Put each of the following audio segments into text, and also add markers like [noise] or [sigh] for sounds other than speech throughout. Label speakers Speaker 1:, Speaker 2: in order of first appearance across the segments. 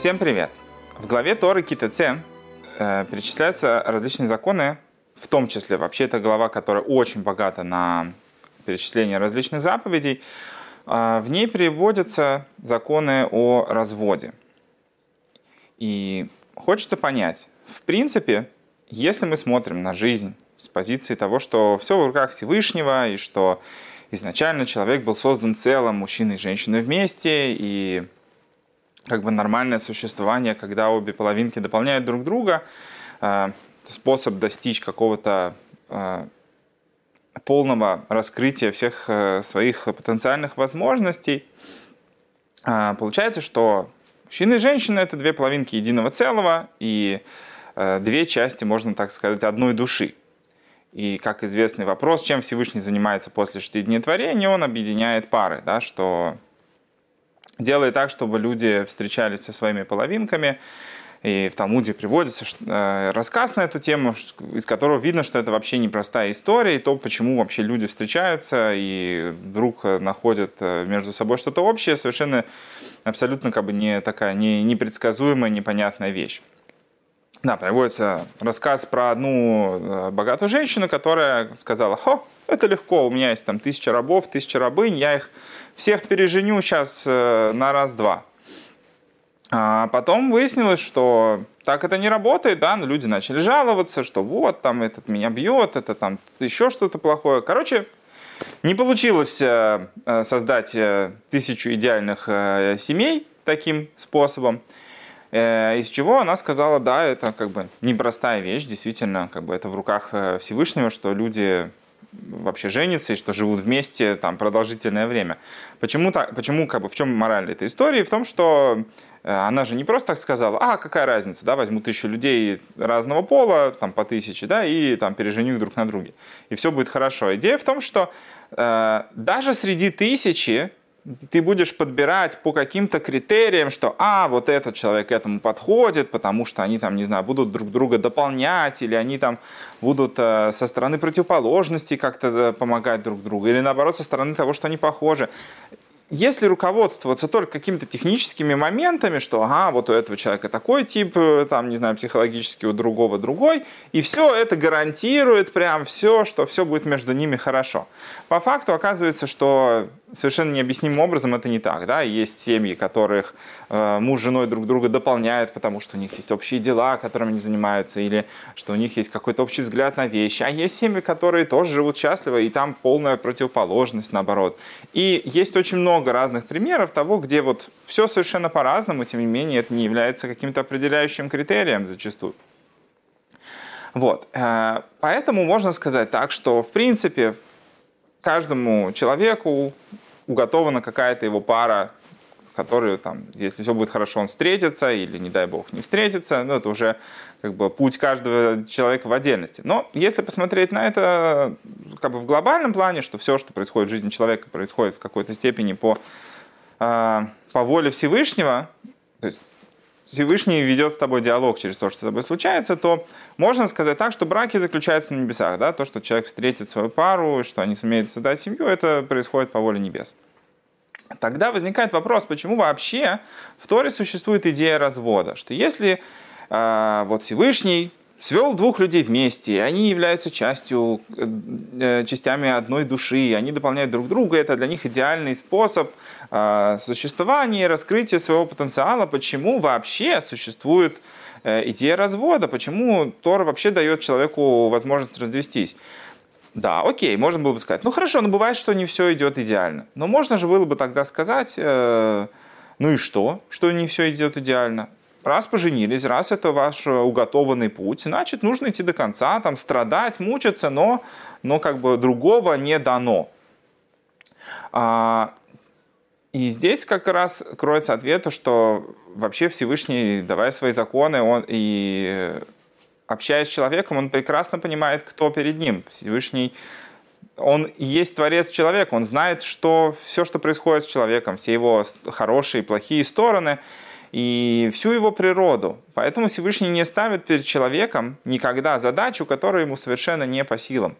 Speaker 1: Всем привет! В главе Торы КТЦ э, перечисляются различные законы, в том числе, вообще это глава, которая очень богата на перечисление различных заповедей. Э, в ней приводятся законы о разводе. И хочется понять, в принципе, если мы смотрим на жизнь с позиции того, что все в руках Всевышнего, и что изначально человек был создан целым, мужчиной и женщиной вместе, и как бы нормальное существование, когда обе половинки дополняют друг друга, э, способ достичь какого-то э, полного раскрытия всех э, своих потенциальных возможностей. Получается, что мужчина и женщина — это две половинки единого целого, и две части, можно так сказать, одной души. И, как известный вопрос, чем Всевышний занимается после шести дней творения, он объединяет пары, да, что делает так, чтобы люди встречались со своими половинками. И в Талмуде приводится э, рассказ на эту тему, из которого видно, что это вообще непростая история, и то, почему вообще люди встречаются и вдруг находят э, между собой что-то общее, совершенно абсолютно как бы не такая не, непредсказуемая, непонятная вещь. Да, приводится рассказ про одну э, богатую женщину, которая сказала, хо, это легко, у меня есть там тысяча рабов, тысяча рабынь, я их всех переженю сейчас э, на раз-два. А потом выяснилось, что так это не работает, да, но люди начали жаловаться, что вот, там, этот меня бьет, это там еще что-то плохое. Короче, не получилось э, создать тысячу идеальных семей таким способом. Э, из чего она сказала, да, это как бы непростая вещь, действительно, как бы это в руках э, Всевышнего, что люди вообще женятся и что живут вместе там продолжительное время. Почему, так, почему как бы, в чем мораль этой истории? В том, что э, она же не просто так сказала, а, какая разница, да, возьму тысячу людей разного пола, там, по тысяче, да, и там переженю их друг на друге, и все будет хорошо. Идея в том, что э, даже среди тысячи ты будешь подбирать по каким-то критериям, что, а, вот этот человек этому подходит, потому что они там, не знаю, будут друг друга дополнять, или они там будут э, со стороны противоположности как-то э, помогать друг другу, или наоборот со стороны того, что они похожи если руководствоваться только какими-то техническими моментами, что ага, вот у этого человека такой тип, э, там, не знаю, психологически у другого другой, и все это гарантирует прям все, что все будет между ними хорошо. По факту оказывается, что совершенно необъяснимым образом это не так. Да? Есть семьи, которых э, муж с женой друг друга дополняют, потому что у них есть общие дела, которыми они занимаются, или что у них есть какой-то общий взгляд на вещи. А есть семьи, которые тоже живут счастливо, и там полная противоположность, наоборот. И есть очень много разных примеров того, где вот все совершенно по-разному, тем не менее это не является каким-то определяющим критерием зачастую. Вот. Э, поэтому можно сказать так, что в принципе каждому человеку уготована какая-то его пара, которую там, если все будет хорошо, он встретится, или, не дай бог, не встретится, ну, это уже как бы путь каждого человека в отдельности. Но если посмотреть на это как бы в глобальном плане, что все, что происходит в жизни человека, происходит в какой-то степени по, э, по воле Всевышнего, то есть Всевышний ведет с тобой диалог через то, что с тобой случается, то можно сказать так, что браки заключаются на небесах. Да? То, что человек встретит свою пару, что они сумеют создать семью, это происходит по воле небес. Тогда возникает вопрос, почему вообще в Торе существует идея развода? Что если э, вот Всевышний свел двух людей вместе, и они являются частью, э, частями одной души, они дополняют друг друга, это для них идеальный способ э, существования раскрытия своего потенциала. Почему вообще существует э, идея развода? Почему Тора вообще дает человеку возможность развестись? Да, окей, можно было бы сказать, ну хорошо, но бывает, что не все идет идеально. Но можно же было бы тогда сказать, э, ну и что, что не все идет идеально? Раз поженились, раз это ваш уготованный путь, значит, нужно идти до конца, там, страдать, мучиться, но, но как бы другого не дано. А, и здесь как раз кроется ответ, что вообще Всевышний, давая свои законы, он и общаясь с человеком, он прекрасно понимает, кто перед ним. Всевышний, он есть творец человека, он знает, что все, что происходит с человеком, все его хорошие и плохие стороны, и всю его природу. Поэтому Всевышний не ставит перед человеком никогда задачу, которая ему совершенно не по силам.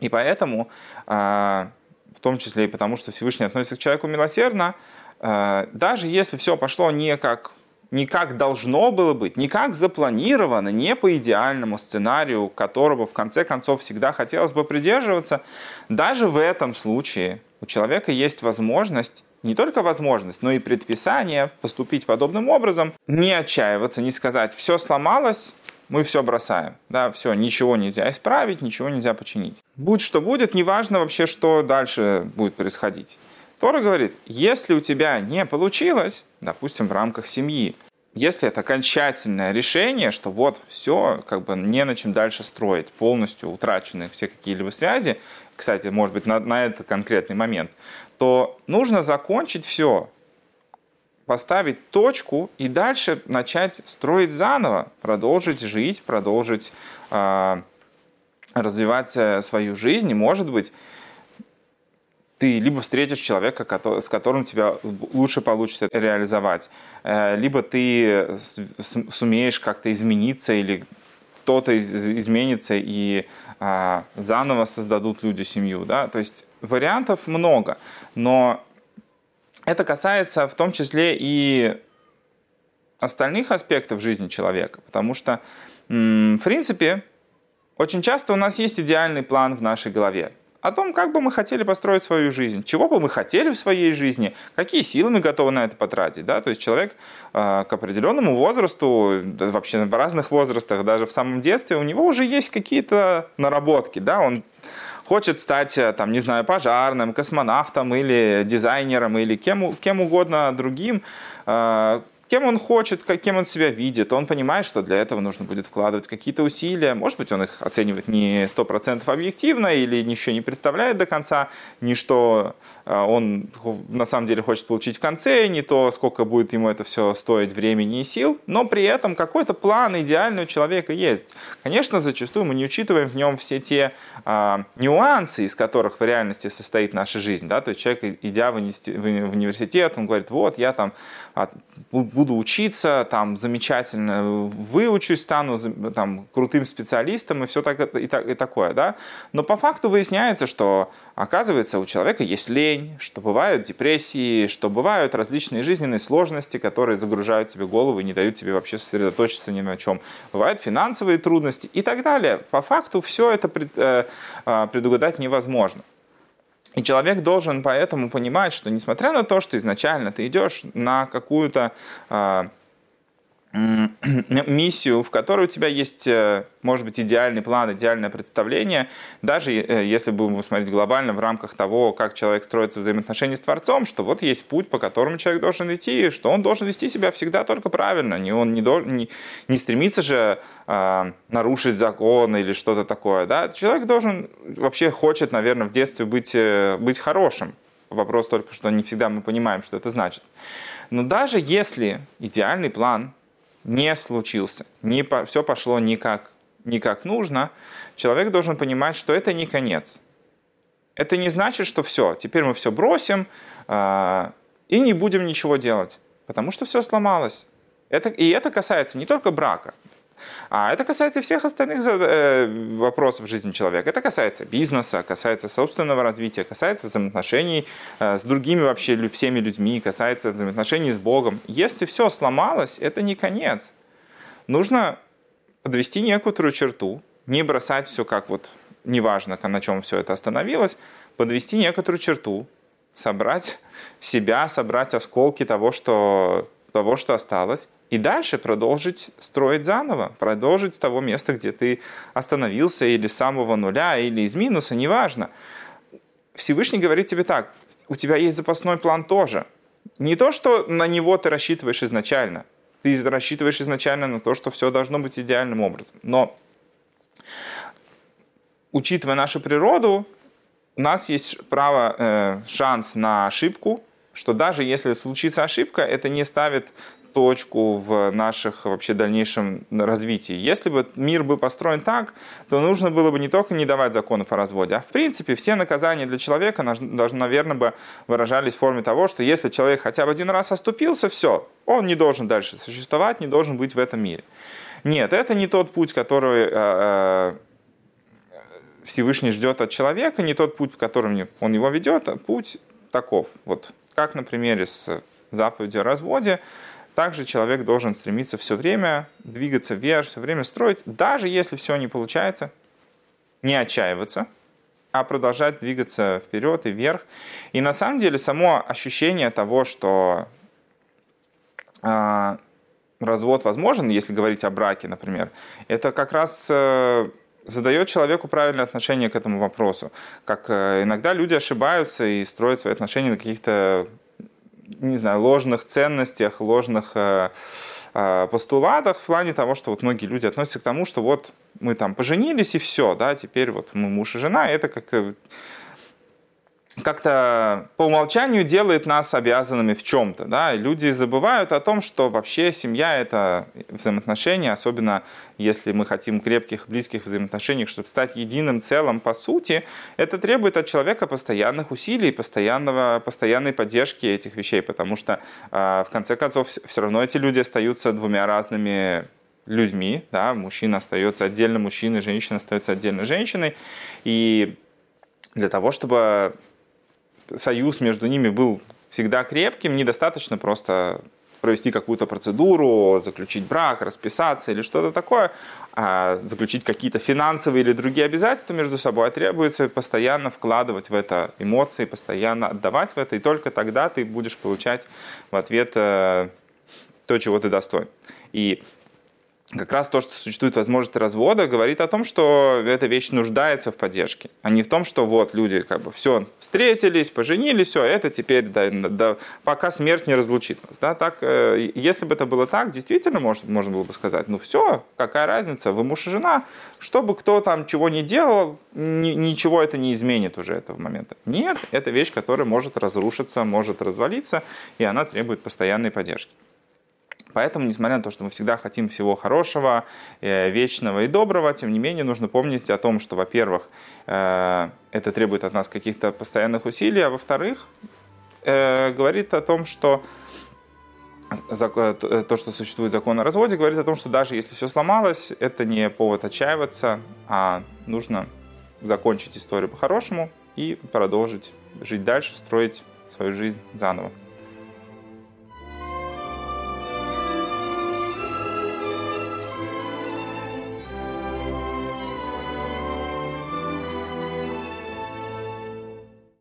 Speaker 1: И поэтому, а, в том числе и потому, что Всевышний относится к человеку милосердно, а, даже если все пошло не как не как должно было быть, не как запланировано, не по идеальному сценарию, которого в конце концов всегда хотелось бы придерживаться, даже в этом случае у человека есть возможность, не только возможность, но и предписание поступить подобным образом, не отчаиваться, не сказать «все сломалось, мы все бросаем. Да, все, ничего нельзя исправить, ничего нельзя починить. Будь что будет, неважно вообще, что дальше будет происходить. Тора говорит, если у тебя не получилось, допустим, в рамках семьи, если это окончательное решение, что вот все, как бы не на чем дальше строить, полностью утрачены все какие-либо связи, кстати, может быть, на, на этот конкретный момент, то нужно закончить все, поставить точку и дальше начать строить заново, продолжить жить, продолжить э, развивать свою жизнь. И, может быть, ты либо встретишь человека, с которым тебя лучше получится реализовать, э, либо ты сумеешь как-то измениться или кто-то изменится и а, заново создадут люди семью, да, то есть вариантов много, но это касается в том числе и остальных аспектов жизни человека, потому что, в принципе, очень часто у нас есть идеальный план в нашей голове о том, как бы мы хотели построить свою жизнь, чего бы мы хотели в своей жизни, какие силы мы готовы на это потратить. Да? То есть человек э, к определенному возрасту, вообще в разных возрастах, даже в самом детстве, у него уже есть какие-то наработки. Да? Он хочет стать, э, там, не знаю, пожарным, космонавтом или дизайнером или кем, кем угодно другим, э, кем он хочет, кем он себя видит. Он понимает, что для этого нужно будет вкладывать какие-то усилия. Может быть, он их оценивает не 100% объективно или еще не представляет до конца, ни что а, он на самом деле хочет получить в конце, не то, сколько будет ему это все стоить времени и сил, но при этом какой-то план идеальный у человека есть. Конечно, зачастую мы не учитываем в нем все те а, нюансы, из которых в реальности состоит наша жизнь. Да? То есть человек, идя в университет, он говорит, вот, я там буду учиться, там замечательно выучусь, стану там, крутым специалистом и все так, и, так, и такое. Да? Но по факту выясняется, что оказывается у человека есть лень, лень, что бывают депрессии, что бывают различные жизненные сложности, которые загружают тебе голову и не дают тебе вообще сосредоточиться ни на чем. Бывают финансовые трудности и так далее. По факту все это э, а, предугадать невозможно. И человек должен поэтому понимать, что несмотря на то, что изначально ты идешь на какую-то а, [clears throat] миссию, в которой у тебя есть, э, может быть, идеальный план, идеальное представление, даже э, если будем смотреть глобально в рамках того, как человек строится взаимоотношения с Творцом, что вот есть путь, по которому человек должен идти, что он должен вести себя всегда только правильно, не он не, должен, не, не стремится же э, нарушить закон или что-то такое. Да? Человек должен, вообще хочет, наверное, в детстве быть, э, быть хорошим. Вопрос только, что не всегда мы понимаем, что это значит. Но даже если идеальный план не случился, не по, все пошло не как, не как нужно, человек должен понимать, что это не конец. Это не значит, что все, теперь мы все бросим э, и не будем ничего делать, потому что все сломалось. Это, и это касается не только брака, а это касается всех остальных э, вопросов жизни человека. Это касается бизнеса, касается собственного развития, касается взаимоотношений э, с другими вообще всеми людьми, касается взаимоотношений с Богом. Если все сломалось, это не конец. Нужно подвести некоторую черту, не бросать все как вот неважно, на чем все это остановилось, подвести некоторую черту, собрать себя, собрать осколки того, что, того, что осталось, и дальше продолжить строить заново, продолжить с того места, где ты остановился, или с самого нуля, или из минуса, неважно. Всевышний говорит тебе так, у тебя есть запасной план тоже. Не то, что на него ты рассчитываешь изначально. Ты рассчитываешь изначально на то, что все должно быть идеальным образом. Но, учитывая нашу природу, у нас есть право, э, шанс на ошибку, что даже если случится ошибка, это не ставит точку в наших вообще дальнейшем развитии. Если бы мир был построен так, то нужно было бы не только не давать законов о разводе, а в принципе все наказания для человека, должны, наверное, бы выражались в форме того, что если человек хотя бы один раз оступился, все, он не должен дальше существовать, не должен быть в этом мире. Нет, это не тот путь, который э, э, Всевышний ждет от человека, не тот путь, по которому он его ведет, а путь таков. Вот как на примере с заповедью о разводе, также человек должен стремиться все время двигаться вверх, все время строить, даже если все не получается, не отчаиваться, а продолжать двигаться вперед и вверх. И на самом деле само ощущение того, что э, развод возможен, если говорить о браке, например, это как раз э, задает человеку правильное отношение к этому вопросу. Как э, иногда люди ошибаются и строят свои отношения на каких-то, не знаю, ложных ценностях, ложных э, э, постулатах в плане того, что вот многие люди относятся к тому, что вот мы там поженились и все, да, теперь вот мы муж и жена, это как как-то по умолчанию делает нас обязанными в чем-то. Да? Люди забывают о том, что вообще семья — это взаимоотношения, особенно если мы хотим крепких, близких взаимоотношений, чтобы стать единым целым по сути, это требует от человека постоянных усилий, постоянного, постоянной поддержки этих вещей, потому что э, в конце концов все равно эти люди остаются двумя разными людьми, да, мужчина остается отдельно мужчиной, женщина остается отдельно женщиной, и для того, чтобы союз между ними был всегда крепким, недостаточно просто провести какую-то процедуру, заключить брак, расписаться или что-то такое, а заключить какие-то финансовые или другие обязательства между собой, а требуется постоянно вкладывать в это эмоции, постоянно отдавать в это, и только тогда ты будешь получать в ответ э, то, чего ты достоин. И как раз то, что существует возможность развода, говорит о том, что эта вещь нуждается в поддержке, а не в том, что вот люди как бы все встретились, поженились, все, это теперь да, да, пока смерть не разлучит нас. Да? Так, э, если бы это было так, действительно может, можно было бы сказать, ну все, какая разница, вы муж и жена, чтобы кто там чего не делал, ни, ничего это не изменит уже этого момента. Нет, это вещь, которая может разрушиться, может развалиться, и она требует постоянной поддержки. Поэтому, несмотря на то, что мы всегда хотим всего хорошего, э, вечного и доброго, тем не менее нужно помнить о том, что, во-первых, э, это требует от нас каких-то постоянных усилий, а во-вторых, э, говорит о том, что то, что существует закон о разводе, говорит о том, что даже если все сломалось, это не повод отчаиваться, а нужно закончить историю по-хорошему и продолжить жить дальше, строить свою жизнь заново.